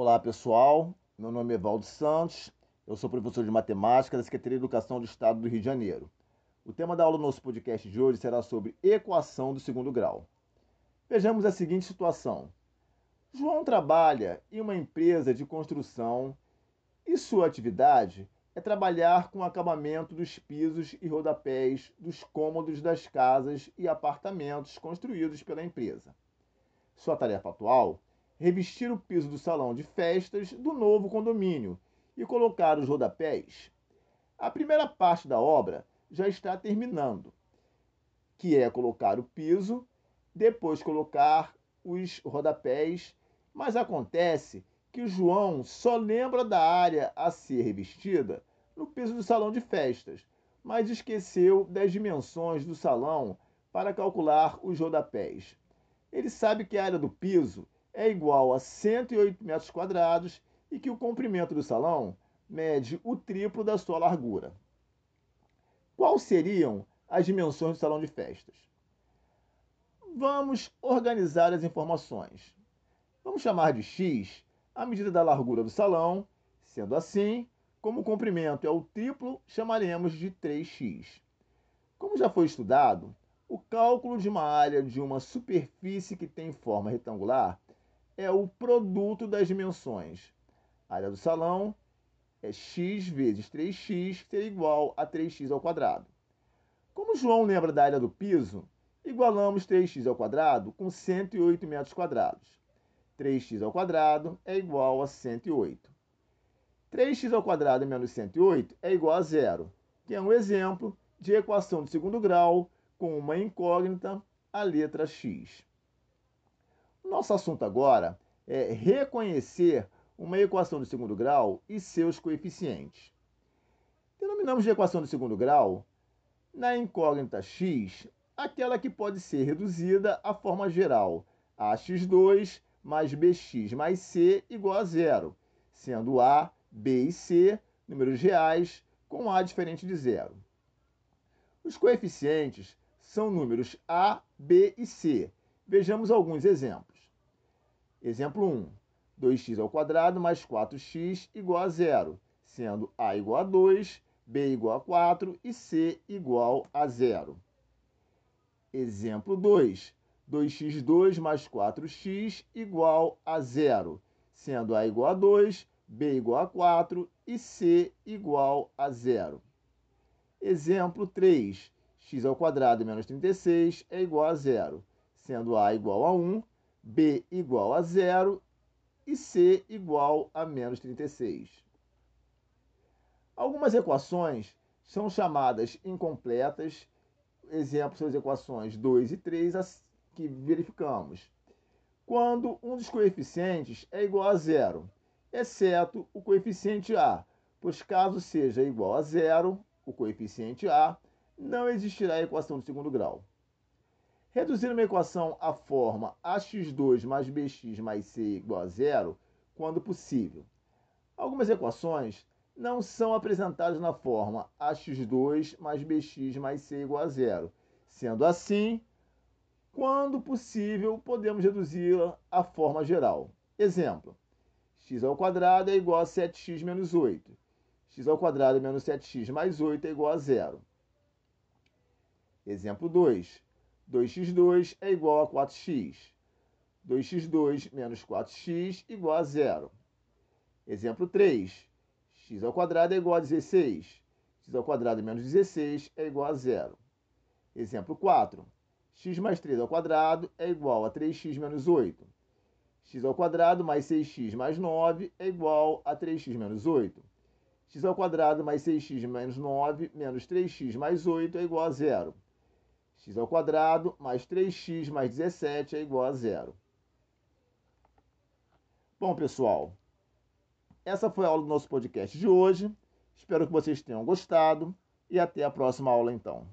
Olá pessoal, meu nome é Valdo Santos, eu sou professor de matemática da Secretaria de Educação do Estado do Rio de Janeiro. O tema da aula do nosso podcast de hoje será sobre equação do segundo grau. Vejamos a seguinte situação: João trabalha em uma empresa de construção e sua atividade é trabalhar com o acabamento dos pisos e rodapés dos cômodos das casas e apartamentos construídos pela empresa. Sua tarefa atual revestir o piso do salão de festas do novo condomínio e colocar os rodapés. A primeira parte da obra já está terminando, que é colocar o piso, depois colocar os rodapés, mas acontece que o João só lembra da área a ser revestida no piso do salão de festas, mas esqueceu das dimensões do salão para calcular os rodapés. Ele sabe que a área do piso é igual a 108 metros quadrados e que o comprimento do salão mede o triplo da sua largura. Quais seriam as dimensões do salão de festas? Vamos organizar as informações. Vamos chamar de x a medida da largura do salão, sendo assim, como o comprimento é o triplo, chamaremos de 3x. Como já foi estudado, o cálculo de uma área de uma superfície que tem forma retangular é o produto das dimensões. A área do salão é x vezes 3x, que seria igual a 3x ao quadrado. Como João lembra da área do piso, igualamos 3x ao quadrado com 108 metros quadrados. 3x ao quadrado é igual a 108. 3x ao quadrado menos 108 é igual a zero, que é um exemplo de equação de segundo grau com uma incógnita, a letra x. Nosso assunto agora é reconhecer uma equação de segundo grau e seus coeficientes. Denominamos de equação de segundo grau, na incógnita x, aquela que pode ser reduzida à forma geral, ax2 mais bx mais c igual a zero, sendo a, b e c números reais com a diferente de zero. Os coeficientes são números a, b e c. Vejamos alguns exemplos. Exemplo 1. 2x ao mais 4x igual a zero, sendo a igual a 2, b igual a 4 e c igual a zero. Exemplo 2. 2x2 mais 4x igual a zero, sendo a igual a 2, b igual a 4 e c igual a zero. Exemplo 3. x ao menos 36 é igual a zero, sendo a igual a 1, B igual a zero e C igual a menos 36. Algumas equações são chamadas incompletas. Exemplo são as equações 2 e 3 que verificamos. Quando um dos coeficientes é igual a zero, exceto o coeficiente A, pois caso seja igual a zero, o coeficiente A, não existirá a equação de segundo grau. Reduzir uma equação à forma ax2 mais bx mais c igual a zero, quando possível. Algumas equações não são apresentadas na forma ax2 mais bx mais c igual a zero. Sendo assim, quando possível, podemos reduzi-la à forma geral. Exemplo, x ao quadrado é igual a 7x menos 8. x ao quadrado menos 7x mais 8 é igual a zero. Exemplo 2. 2x2 é igual a 4x. 2x2 menos 4x igual a zero. Exemplo 3. x ao quadrado é igual a 16. x ao quadrado menos 16 é igual a zero. Exemplo 4. x mais 3 ao quadrado é igual a 3x menos 8. x ao quadrado mais 6x mais 9 é igual a 3x menos 8. x ao quadrado mais 6x menos 9 menos 3x mais 8 é igual a zero x ao quadrado mais 3x mais 17 é igual a zero. Bom, pessoal, essa foi a aula do nosso podcast de hoje. Espero que vocês tenham gostado e até a próxima aula, então.